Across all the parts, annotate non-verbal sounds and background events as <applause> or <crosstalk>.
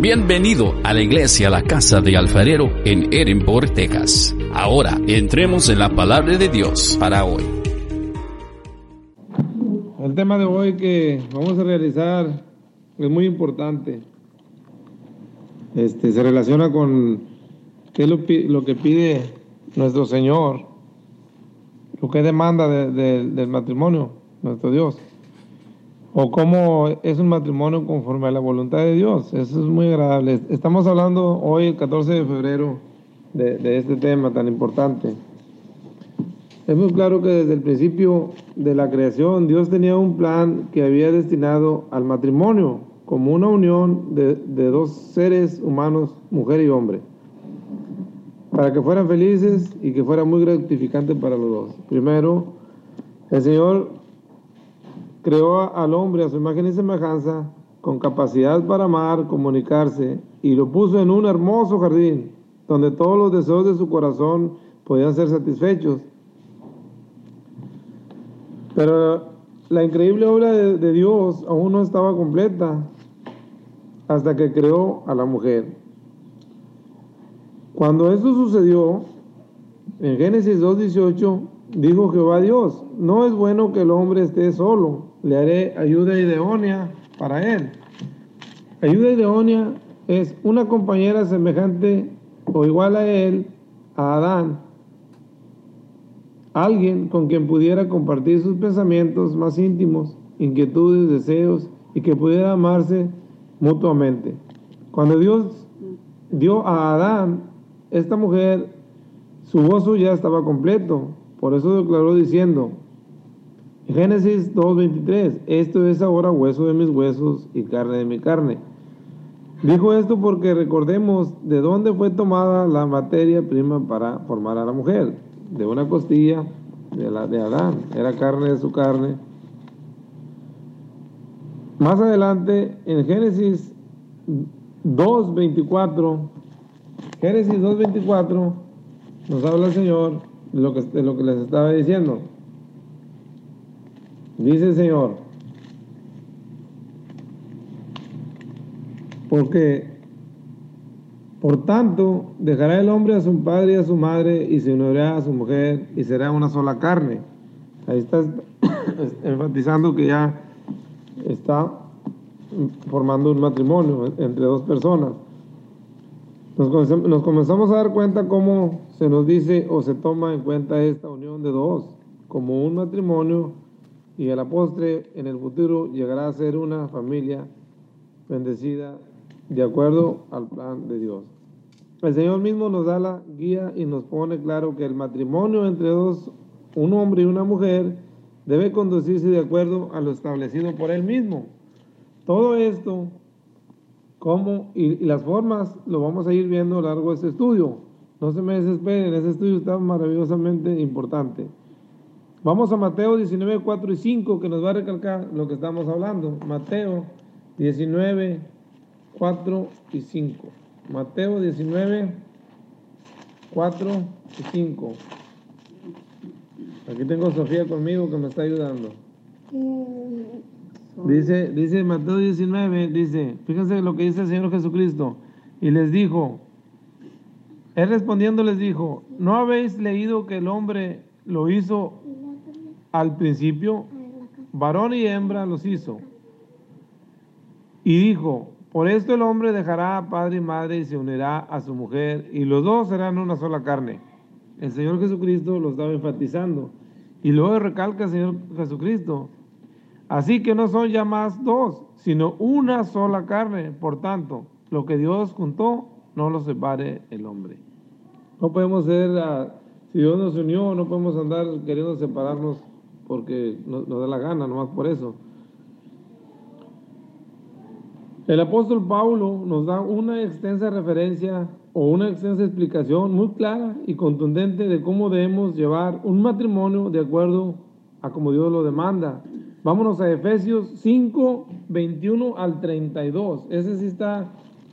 Bienvenido a la iglesia La Casa de Alfarero en Edinburgh, Texas. Ahora entremos en la palabra de Dios para hoy. El tema de hoy que vamos a realizar es muy importante. Este, se relaciona con qué es lo, que pide nuestro Señor, lo que demanda del matrimonio, nuestro Dios o cómo es un matrimonio conforme a la voluntad de Dios. Eso es muy agradable. Estamos hablando hoy, el 14 de febrero, de, este tema tan importante. Es muy claro que desde el principio de la creación Dios tenía un plan que había destinado al matrimonio como una unión de, de dos seres humanos, mujer y hombre, para que fueran felices y que fuera muy gratificante para los dos. Primero, el Señor creó al hombre a su imagen y semejanza, con capacidad para amar, comunicarse, y lo puso en un hermoso jardín, donde todos los deseos de su corazón podían ser satisfechos. Pero la increíble obra de, Dios aún no estaba completa hasta que creó a la mujer. Cuando esto sucedió, en Génesis 2.18, dijo Jehová Dios, no es bueno que el hombre esté solo, le haré ayuda idónea para él. Ayuda idónea es una compañera semejante o igual a él, a Adán, alguien con quien pudiera compartir sus pensamientos más íntimos, inquietudes, deseos y que pudiera amarse mutuamente. Cuando Dios dio a Adán esta mujer, su gozo ya estaba completo. Por eso declaró diciendo, Génesis 2.23, esto es ahora hueso de mis huesos y carne de mi carne. Dijo esto porque recordemos de dónde fue tomada la materia prima para formar a la mujer, de una costilla de, la, de Adán, era carne de su carne. Más adelante, en Génesis 2.24, Génesis 2.24, nos habla el Señor de lo que, de lo que les estaba diciendo. Dice el Señor, porque por tanto dejará el hombre a su padre y a su madre y se unirá a su mujer y será una sola carne. Ahí está <coughs> enfatizando que ya está formando un matrimonio entre dos personas. Nos, nos comenzamos a dar cuenta cómo se nos dice o se toma en cuenta esta unión de dos como un matrimonio y a la postre en el futuro llegará a ser una familia bendecida de acuerdo al plan de Dios. El Señor mismo nos da la guía y nos pone claro que el matrimonio entre dos, un hombre y una mujer, debe conducirse de acuerdo a lo establecido por Él mismo. Todo esto, cómo y, las formas, lo vamos a ir viendo a lo largo de este estudio. No se me desesperen, ese estudio está maravillosamente importante. Vamos a Mateo 19, 4 y 5, que nos va a recalcar lo que estamos hablando. Mateo 19, 4 y 5. Mateo 19, 4 y 5. Aquí tengo a Sofía conmigo que me está ayudando. Dice, dice Mateo 19, dice, fíjense lo que dice el Señor Jesucristo. Y les dijo, Él respondiendo les dijo, ¿no habéis leído que el hombre lo hizo al principio, varón y hembra los hizo. Y dijo, por esto el hombre dejará a padre y madre y se unirá a su mujer, y los dos serán una sola carne. El Señor Jesucristo lo estaba enfatizando. Y luego recalca el Señor Jesucristo. Así que no son ya más dos, sino una sola carne. Por tanto, lo que Dios juntó, no lo separe el hombre. No podemos ser, ah, si Dios nos unió, no podemos andar queriendo separarnos porque nos, da la gana, nomás por eso. El apóstol Paulo nos da una extensa referencia o una extensa explicación muy clara y contundente de cómo debemos llevar un matrimonio de acuerdo a como Dios lo demanda. Vámonos a Efesios 5, 21 al 32. Ese sí está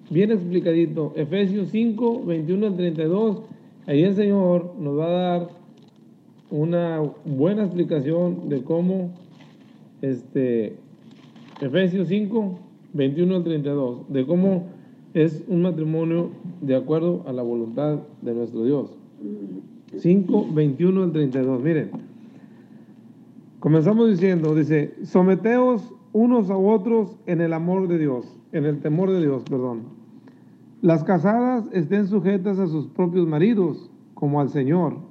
bien explicadito. Efesios 5, 21 al 32. Ahí el Señor nos va a dar una buena explicación de cómo este Efesios 5, 21 al 32, de cómo es un matrimonio de acuerdo a la voluntad de nuestro Dios. 5, 21 al 32. Miren, comenzamos diciendo, dice, someteos unos a otros en el amor de Dios, en el temor de Dios, perdón. Las casadas estén sujetas a sus propios maridos, como al Señor,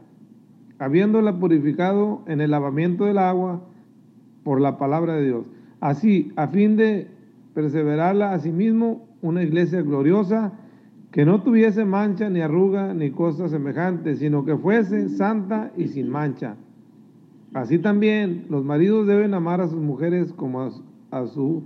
habiéndola purificado en el lavamiento del agua por la palabra de Dios. Así, a fin de perseverarla a sí mismo, una iglesia gloriosa, que no tuviese mancha ni arruga ni cosa semejante, sino que fuese santa y sin mancha. Así también los maridos deben amar a sus mujeres como a, sus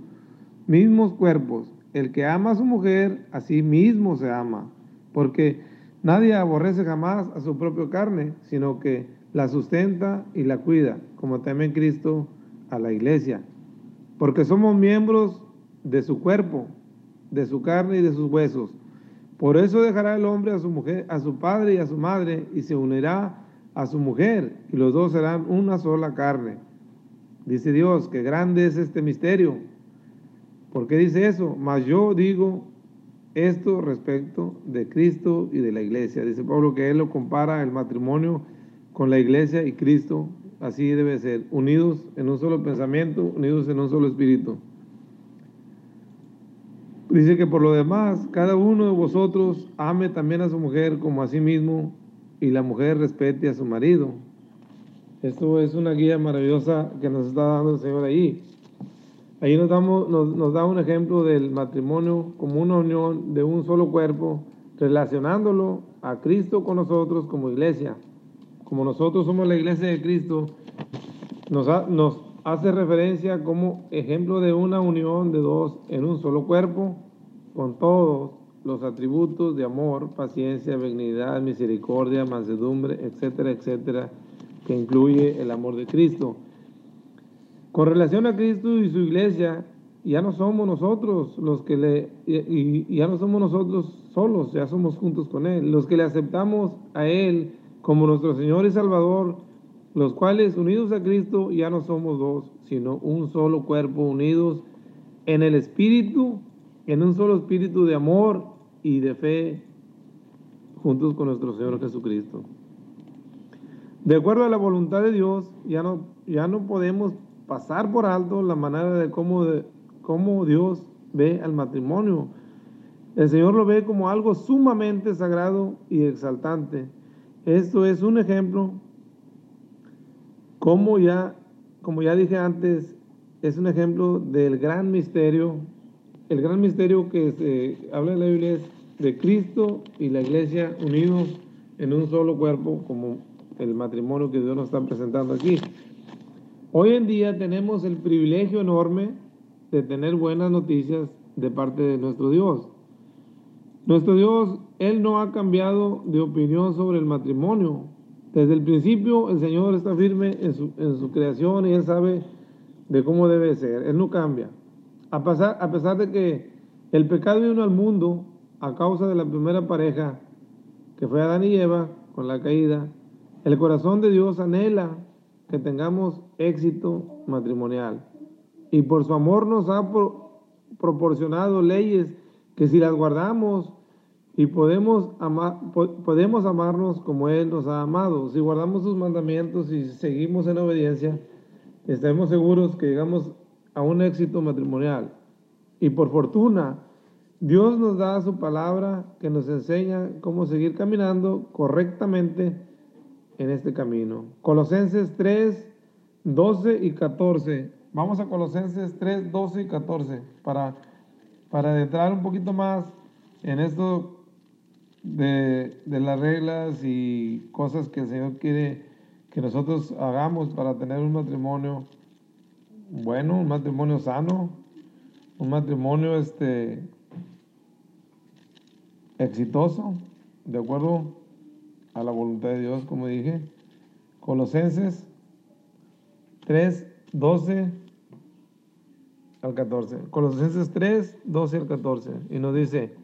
mismos cuerpos. El que ama a su mujer, a sí mismo se ama, porque nadie aborrece jamás a su propia carne, sino que la sustenta y la cuida, como también Cristo a la iglesia, porque somos miembros de su cuerpo, de su carne y de sus huesos. Por eso dejará el hombre a su mujer, a su padre y a su madre, y se unirá a su mujer, y los dos serán una sola carne. Dice Dios, que grande es este misterio. ¿Por qué dice eso? Mas yo digo esto respecto de Cristo y de la iglesia. Dice Pablo que él lo compara el matrimonio con la iglesia y Cristo. Así debe ser, unidos en un solo pensamiento, unidos en un solo espíritu. Dice que por lo demás, cada uno de vosotros ame también a su mujer como a sí mismo y la mujer respete a su marido. Esto es una guía maravillosa que nos está dando el Señor ahí. Ahí nos, damos, nos, da un ejemplo del matrimonio como una unión de un solo cuerpo, relacionándolo a Cristo con nosotros como iglesia. Como nosotros somos la iglesia de Cristo, nos, nos hace referencia como ejemplo de una unión de dos en un solo cuerpo con todos los atributos de amor, paciencia, benignidad, misericordia, mansedumbre, etcétera, etcétera, que incluye el amor de Cristo. Con relación a Cristo y su iglesia, ya no somos nosotros los que le, y, ya no somos nosotros solos, ya somos juntos con Él, los que le aceptamos a Él como nuestro Señor y Salvador, los cuales unidos a Cristo ya no somos dos, sino un solo cuerpo, unidos en el Espíritu en un solo espíritu de amor y de fe juntos con nuestro Señor Jesucristo. De acuerdo a la voluntad de Dios, ya no, ya no podemos pasar por alto la manera de cómo, de cómo Dios ve al matrimonio. El Señor lo ve como algo sumamente sagrado y exaltante. Esto es un ejemplo, como ya, como ya dije antes, es un ejemplo del gran misterio el gran misterio que se habla en la Biblia es de Cristo y la iglesia unidos en un solo cuerpo, como el matrimonio que Dios nos está presentando aquí. Hoy en día tenemos el privilegio enorme de tener buenas noticias de parte de nuestro Dios. Nuestro Dios, Él no ha cambiado de opinión sobre el matrimonio. Desde el principio el Señor está firme en su, en su creación y Él sabe de cómo debe ser. Él no cambia. A pesar, a pesar de que el pecado vino al mundo a causa de la primera pareja, que fue Adán y Eva, con la caída, el corazón de Dios anhela que tengamos éxito matrimonial. Y por su amor nos ha proporcionado leyes que si las guardamos y podemos, podemos amarnos como Él nos ha amado, si guardamos sus mandamientos y seguimos en obediencia, estaremos seguros que llegamos a un éxito matrimonial. Y por fortuna, Dios nos da su palabra que nos enseña cómo seguir caminando correctamente en este camino. Colosenses 3, 12 y 14. Vamos a Colosenses 3, 12 y 14 para, para entrar un poquito más en esto de, de las reglas y cosas que el Señor quiere que nosotros hagamos para tener un matrimonio bueno, un matrimonio sano, un matrimonio este exitoso, de acuerdo a la voluntad de Dios, como dije. Colosenses 3, 12 al 14. Colosenses 3, 12 al 14. Y nos dice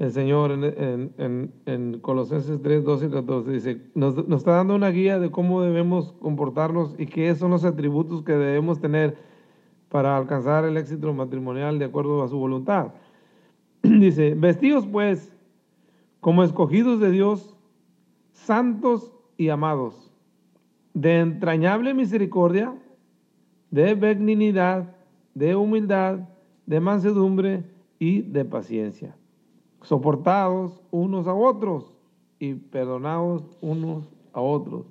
el Señor en, Colosenses 3, 12 al 14, dice, nos, nos está dando una guía de cómo debemos comportarnos y qué son los atributos que debemos tener para alcanzar el éxito matrimonial de acuerdo a su voluntad. <clears throat> Dice, vestidos pues como escogidos de Dios, santos y amados, de entrañable misericordia, de benignidad, de humildad, de mansedumbre y de paciencia, soportados unos a otros y perdonados unos a otros.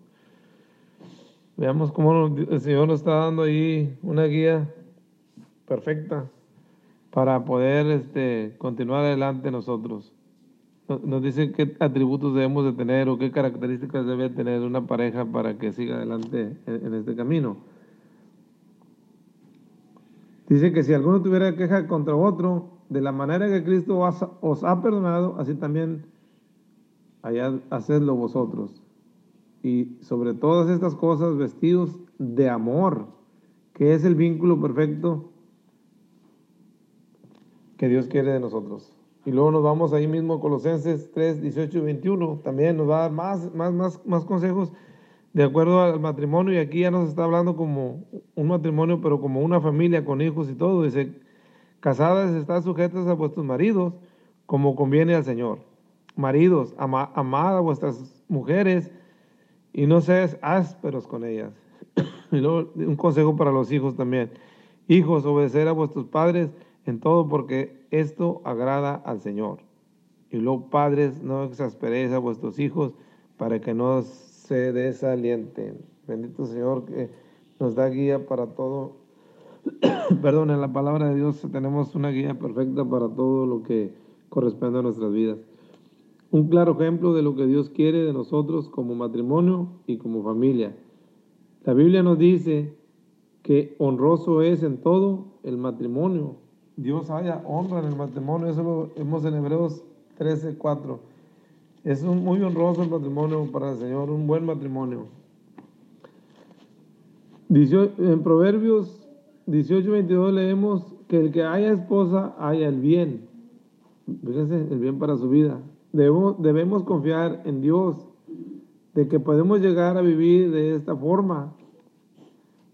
Veamos cómo el Señor nos está dando ahí una guía perfecta para poder este, continuar adelante nosotros. Nos dice qué atributos debemos de tener o qué características debe tener una pareja para que siga adelante en, este camino. Dice que si alguno tuviera queja contra otro, de la manera que Cristo os ha perdonado, así también hacedlo vosotros. Y sobre todas estas cosas, vestidos de amor, que es el vínculo perfecto que Dios quiere de nosotros. Y luego nos vamos ahí mismo Colosenses 3, 18 y 21. También nos va a dar más, más, más, más consejos de acuerdo al matrimonio. Y aquí ya nos está hablando como un matrimonio, pero como una familia con hijos y todo. Dice, casadas están sujetas a vuestros maridos como conviene al Señor. Maridos, ama, amad a vuestras mujeres y no seas ásperos con ellas. <coughs> y luego un consejo para los hijos también. Hijos, obedecer a vuestros padres en todo porque esto agrada al Señor. Y luego, padres, no exasperéis a vuestros hijos para que no se desalienten. Bendito Señor que nos da guía para todo. <coughs> Perdón, en la palabra de Dios tenemos una guía perfecta para todo lo que corresponde a nuestras vidas. Un claro ejemplo de lo que Dios quiere de nosotros como matrimonio y como familia. La Biblia nos dice que honroso es en todo el matrimonio Dios haya honra en el matrimonio, eso lo vemos en Hebreos 13, 4. Es un, muy honroso el matrimonio para el Señor, un buen matrimonio. En Proverbios 18, 22 leemos que el que haya esposa haya el bien. Fíjense, el bien para su vida. Debemos, debemos confiar en Dios, de que podemos llegar a vivir de esta forma,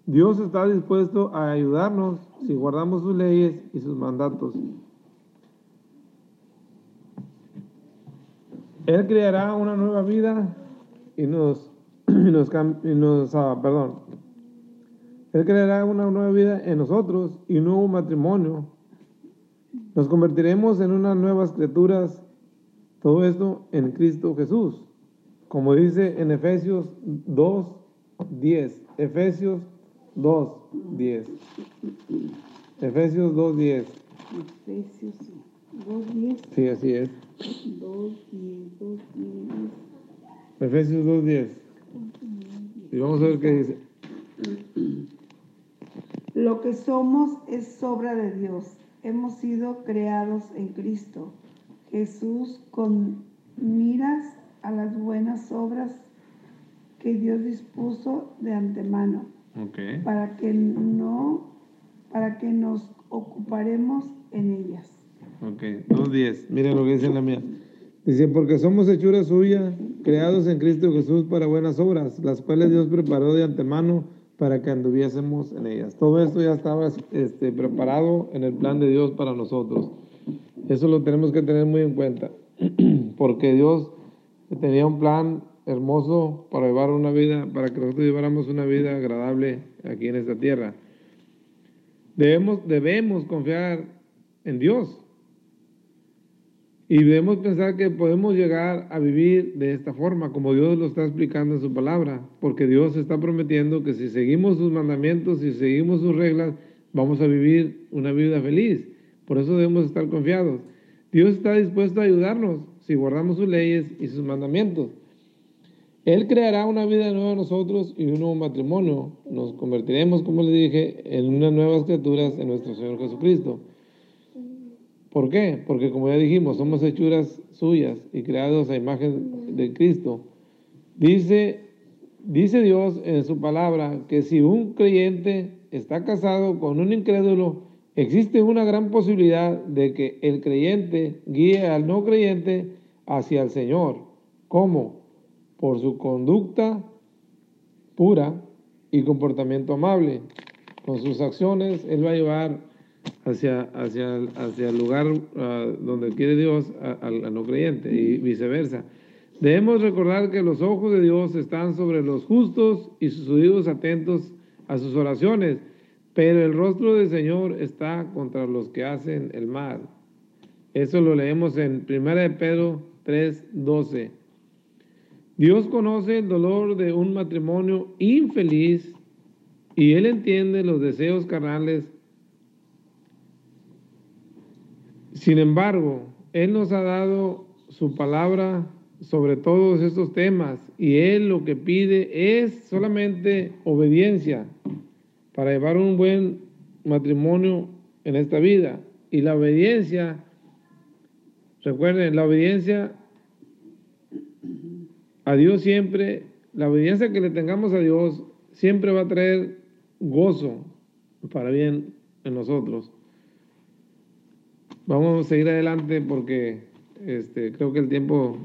Dios está dispuesto a ayudarnos si guardamos sus leyes y sus mandatos. Él creará una nueva vida y nos, <clears throat> y nos, ah, perdón. Él creará una nueva vida en nosotros y un nuevo matrimonio. Nos convertiremos en unas nuevas criaturas. Todo esto en Cristo Jesús. Como dice en Efesios 2, 10. Efesios 2, 10. Efesios 2, 10. Efesios 2, 10. Sí, así es. 2, 10, 2, 10. Efesios 2, 10. Y vamos a ver qué dice. Lo que somos es obra de Dios. Hemos sido creados en Cristo. Jesús con miras a las buenas obras que Dios dispuso de antemano para que no, para que nos ocuparemos en ellas. Ok, 2.10. Miren lo que dice la mía. Dice, porque somos hechura suya, creados en Cristo Jesús para buenas obras, las cuales Dios preparó de antemano para que anduviésemos en ellas. Todo esto ya estaba este, preparado en el plan de Dios para nosotros. Eso lo tenemos que tener muy en cuenta, <clears throat> porque Dios tenía un plan hermoso para llevar una vida, para que nosotros lleváramos una vida agradable aquí en esta tierra. Debemos, debemos confiar en Dios. Y debemos pensar que podemos llegar a vivir de esta forma, como Dios lo está explicando en su palabra, porque Dios está prometiendo que si seguimos sus mandamientos, si seguimos sus reglas, vamos a vivir una vida feliz. Por eso debemos estar confiados. Dios está dispuesto a ayudarnos si guardamos sus leyes y sus mandamientos. Él creará una vida nueva en nosotros y un nuevo matrimonio. Nos convertiremos, como les dije, en unas nuevas criaturas en nuestro Señor Jesucristo. ¿Por qué? Porque como ya dijimos, somos hechuras suyas y creados a imagen de Cristo. Dice, dice Dios en su palabra que si un creyente está casado con un incrédulo, existe una gran posibilidad de que el creyente guíe al no creyente hacia el Señor. ¿Cómo? Por su conducta pura y comportamiento amable. Con sus acciones, Él va a llevar hacia, hacia, hacia el lugar ah, donde quiere Dios al no creyente y viceversa. Debemos recordar que los ojos de Dios están sobre los justos y sus oídos atentos a sus oraciones, pero el rostro del Señor está contra los que hacen el mal. Eso lo leemos en 1 de Pedro 3:12. Dios conoce el dolor de un matrimonio infeliz y Él entiende los deseos carnales Sin embargo, Él nos ha dado su palabra sobre todos estos temas y Él lo que pide es solamente obediencia para llevar un buen matrimonio en esta vida. Y la obediencia, recuerden, la obediencia a Dios siempre, la obediencia que le tengamos a Dios siempre va a traer gozo para bien en nosotros. Vamos a seguir adelante porque este, creo que el tiempo...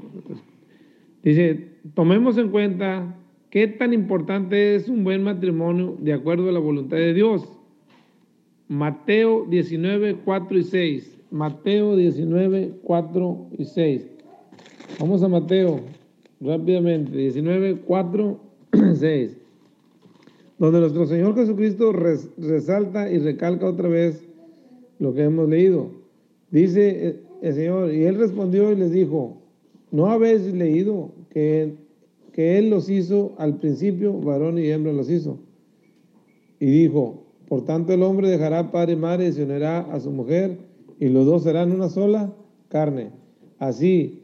Dice, tomemos en cuenta qué tan importante es un buen matrimonio de acuerdo a la voluntad de Dios. Mateo 19, 4 y 6. Mateo 19, 4 y 6. Vamos a Mateo rápidamente. 19, 4, 6. Donde nuestro Señor Jesucristo resalta y recalca otra vez lo que hemos leído. Dice eh, el Señor, y él respondió y les dijo, ¿no habéis leído que, que él los hizo al principio, varón y hembra los hizo? Y dijo, por tanto el hombre dejará padre y madre y se unirá a su mujer, y los dos serán una sola carne. Así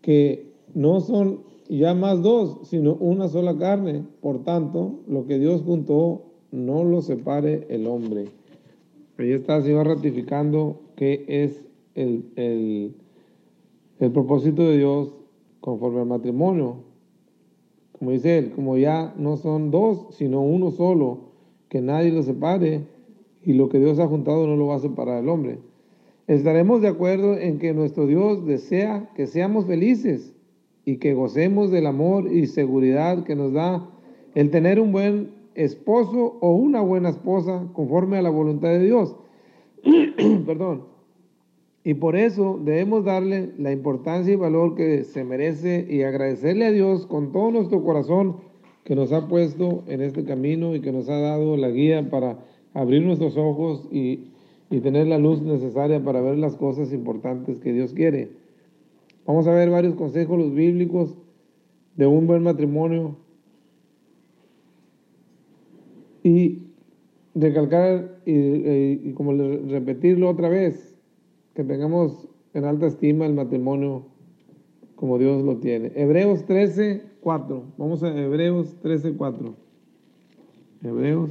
que no son ya más dos, sino una sola carne. Por tanto, lo que Dios juntó, no lo separe el hombre. Ahí está el Señor ratificando que es el, propósito de Dios conforme al matrimonio. Como dice él, como ya no son dos, sino uno solo, que nadie lo separe y lo que Dios ha juntado no lo va a separar el hombre. Estaremos de acuerdo en que nuestro Dios desea que seamos felices y que gocemos del amor y seguridad que nos da el tener un buen esposo o una buena esposa conforme a la voluntad de Dios. <clears throat> Perdón. Y por eso debemos darle la importancia y valor que se merece y agradecerle a Dios con todo nuestro corazón que nos ha puesto en este camino y que nos ha dado la guía para abrir nuestros ojos y, tener la luz necesaria para ver las cosas importantes que Dios quiere. Vamos a ver varios consejos bíblicos de un buen matrimonio y recalcar y, y como repetirlo otra vez, que tengamos en alta estima el matrimonio como Dios lo tiene. Hebreos 13, 4. Vamos a Hebreos 13, 4. Hebreos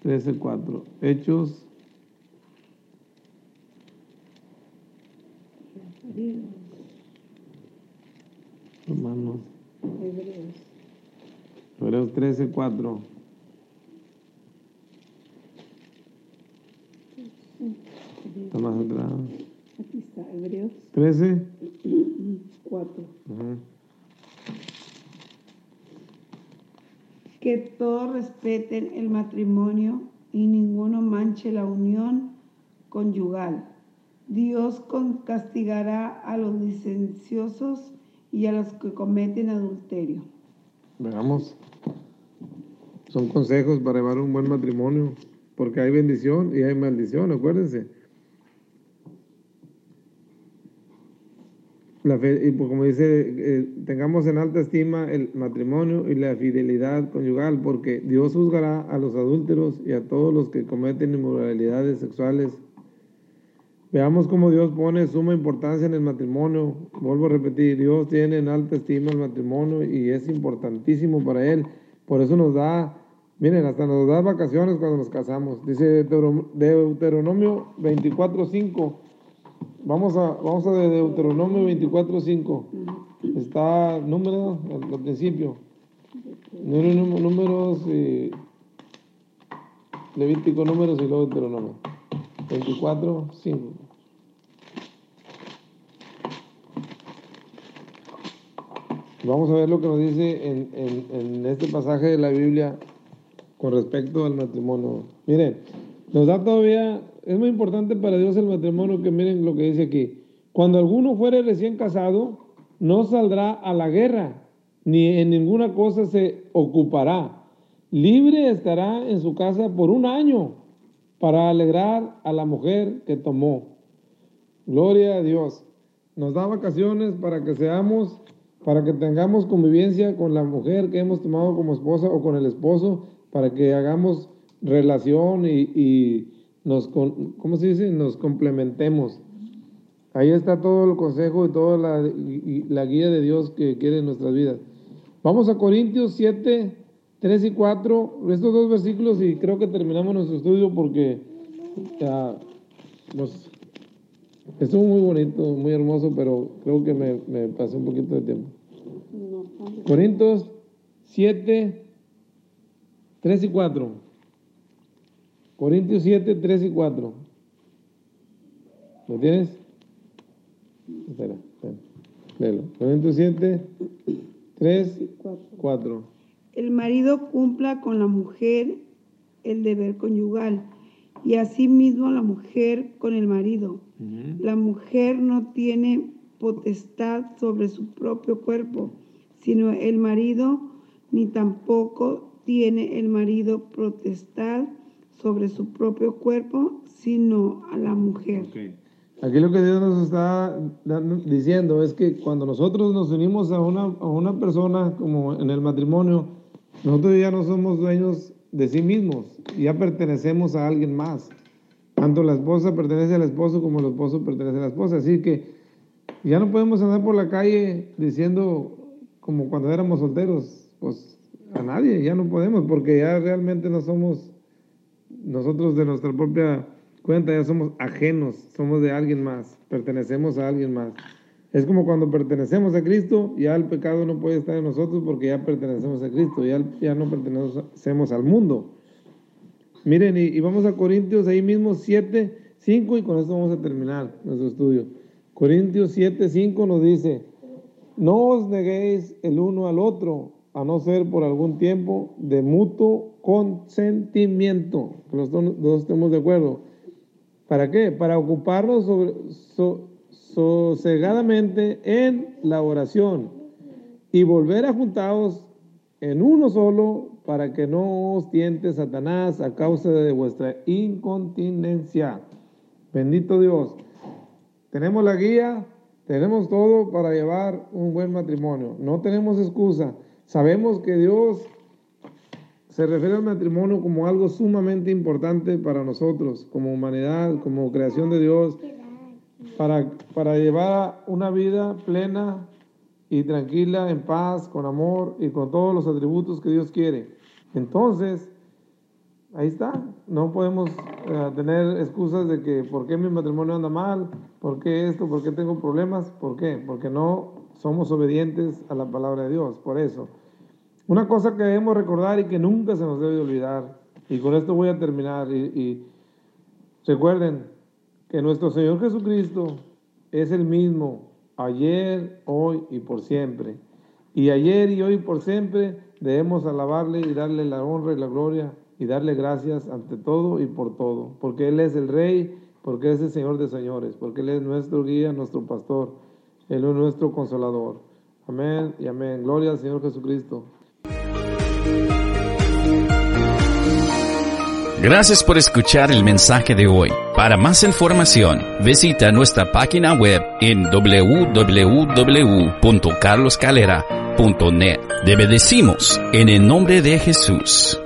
13, 4. Hechos. Hermanos. Hebreos. Hebreos 13, 4. Está más atrás. Aquí está, Hebreos. 13. 4. Que todos respeten el matrimonio y ninguno manche la unión conyugal. Dios castigará a los licenciosos y a los que cometen adulterio. Veamos. Son consejos para llevar un buen matrimonio, porque hay bendición y hay maldición, acuérdense. y pues, como dice, eh, tengamos en alta estima el matrimonio y la fidelidad conyugal, porque Dios juzgará a los adúlteros y a todos los que cometen inmoralidades sexuales. Veamos cómo Dios pone suma importancia en el matrimonio. Vuelvo a repetir, Dios tiene en alta estima el matrimonio y es importantísimo para Él. Por eso nos da Miren, hasta nos da vacaciones cuando nos casamos. Dice Deuteronomio 24.5. Vamos a, vamos a de Deuteronomio 24.5. Está número al, principio. Números, números eh, Levítico, números y luego Deuteronomio. 24.5. Vamos a ver lo que nos dice en, este pasaje de la Biblia con respecto al matrimonio. Miren, nos da todavía, es muy importante para Dios el matrimonio que miren lo que dice aquí. Cuando alguno fuere recién casado, no saldrá a la guerra, ni en ninguna cosa se ocupará. Libre estará en su casa por un año para alegrar a la mujer que tomó. Gloria a Dios. Nos da vacaciones para que seamos, para que tengamos convivencia con la mujer que hemos tomado como esposa o con el esposo para que hagamos relación y, nos, ¿cómo se dice? Nos complementemos. Ahí está todo el consejo y toda la, guía de Dios que quiere en nuestras vidas. Vamos a Corintios 7, 3 y 4, estos dos versículos y creo que terminamos nuestro estudio porque ya nos, estuvo muy bonito, muy hermoso, pero creo que me, me pasé un poquito de tiempo. Corintios 7, 3 y 4. Corintios 7, 3 y 4. ¿Lo tienes? Espera, espera. Léelo. Corintios 7, 3 y 4. El marido cumpla con la mujer el deber conyugal y asimismo la mujer con el marido. La mujer no tiene potestad sobre su propio cuerpo, sino el marido, ni tampoco tiene el marido protestar sobre su propio cuerpo, sino a la mujer. Aquí lo que Dios nos está diciendo es que cuando nosotros nos unimos a una, a una persona, como en el matrimonio, nosotros ya no somos dueños de sí mismos, ya pertenecemos a alguien más. Tanto la esposa pertenece al esposo como el esposo pertenece a la esposa. Así que ya no podemos andar por la calle diciendo como cuando éramos solteros, pues a nadie, ya no podemos, porque ya realmente no somos nosotros de nuestra propia cuenta, ya somos ajenos, somos de alguien más, pertenecemos a alguien más. Es como cuando pertenecemos a Cristo, ya el pecado no puede estar en nosotros porque ya pertenecemos a Cristo, ya, ya no pertenecemos al mundo. Miren, y, y vamos a Corintios ahí mismo 7, 5 y con esto vamos a terminar nuestro estudio. Corintios 7, 5 nos dice, no os neguéis el uno al otro a no ser por algún tiempo de mutuo consentimiento, que los dos estemos de acuerdo. ¿Para qué? Para ocuparnos sobre, sosegadamente en la oración y volver a juntaros en uno solo para que no os tiente Satanás a causa de vuestra incontinencia. Bendito Dios. Tenemos la guía, tenemos todo para llevar un buen matrimonio. No tenemos excusa. Sabemos que Dios se refiere al matrimonio como algo sumamente importante para nosotros, como humanidad, como creación de Dios, para, para llevar una vida plena y tranquila, en paz, con amor y con todos los atributos que Dios quiere. Entonces, ahí está. No podemos eh, tener excusas de que por qué mi matrimonio anda mal, por qué esto, por qué tengo problemas, por qué, porque no somos obedientes a la palabra de Dios. Por eso, una cosa que debemos recordar y que nunca se nos debe olvidar, y con esto voy a terminar, y, y recuerden que nuestro Señor Jesucristo es el mismo ayer, hoy y por siempre. Y ayer y hoy por siempre debemos alabarle y darle la honra y la gloria y darle gracias ante todo y por todo, porque Él es el Rey, porque es el Señor de señores, porque Él es nuestro guía, nuestro pastor, Él es nuestro consolador. Amén y amén. Gloria al Señor Jesucristo. Gracias por escuchar el mensaje de hoy. Para más información, visita nuestra página web en www.carloscalera.net. Te bendecimos en el nombre de Jesús.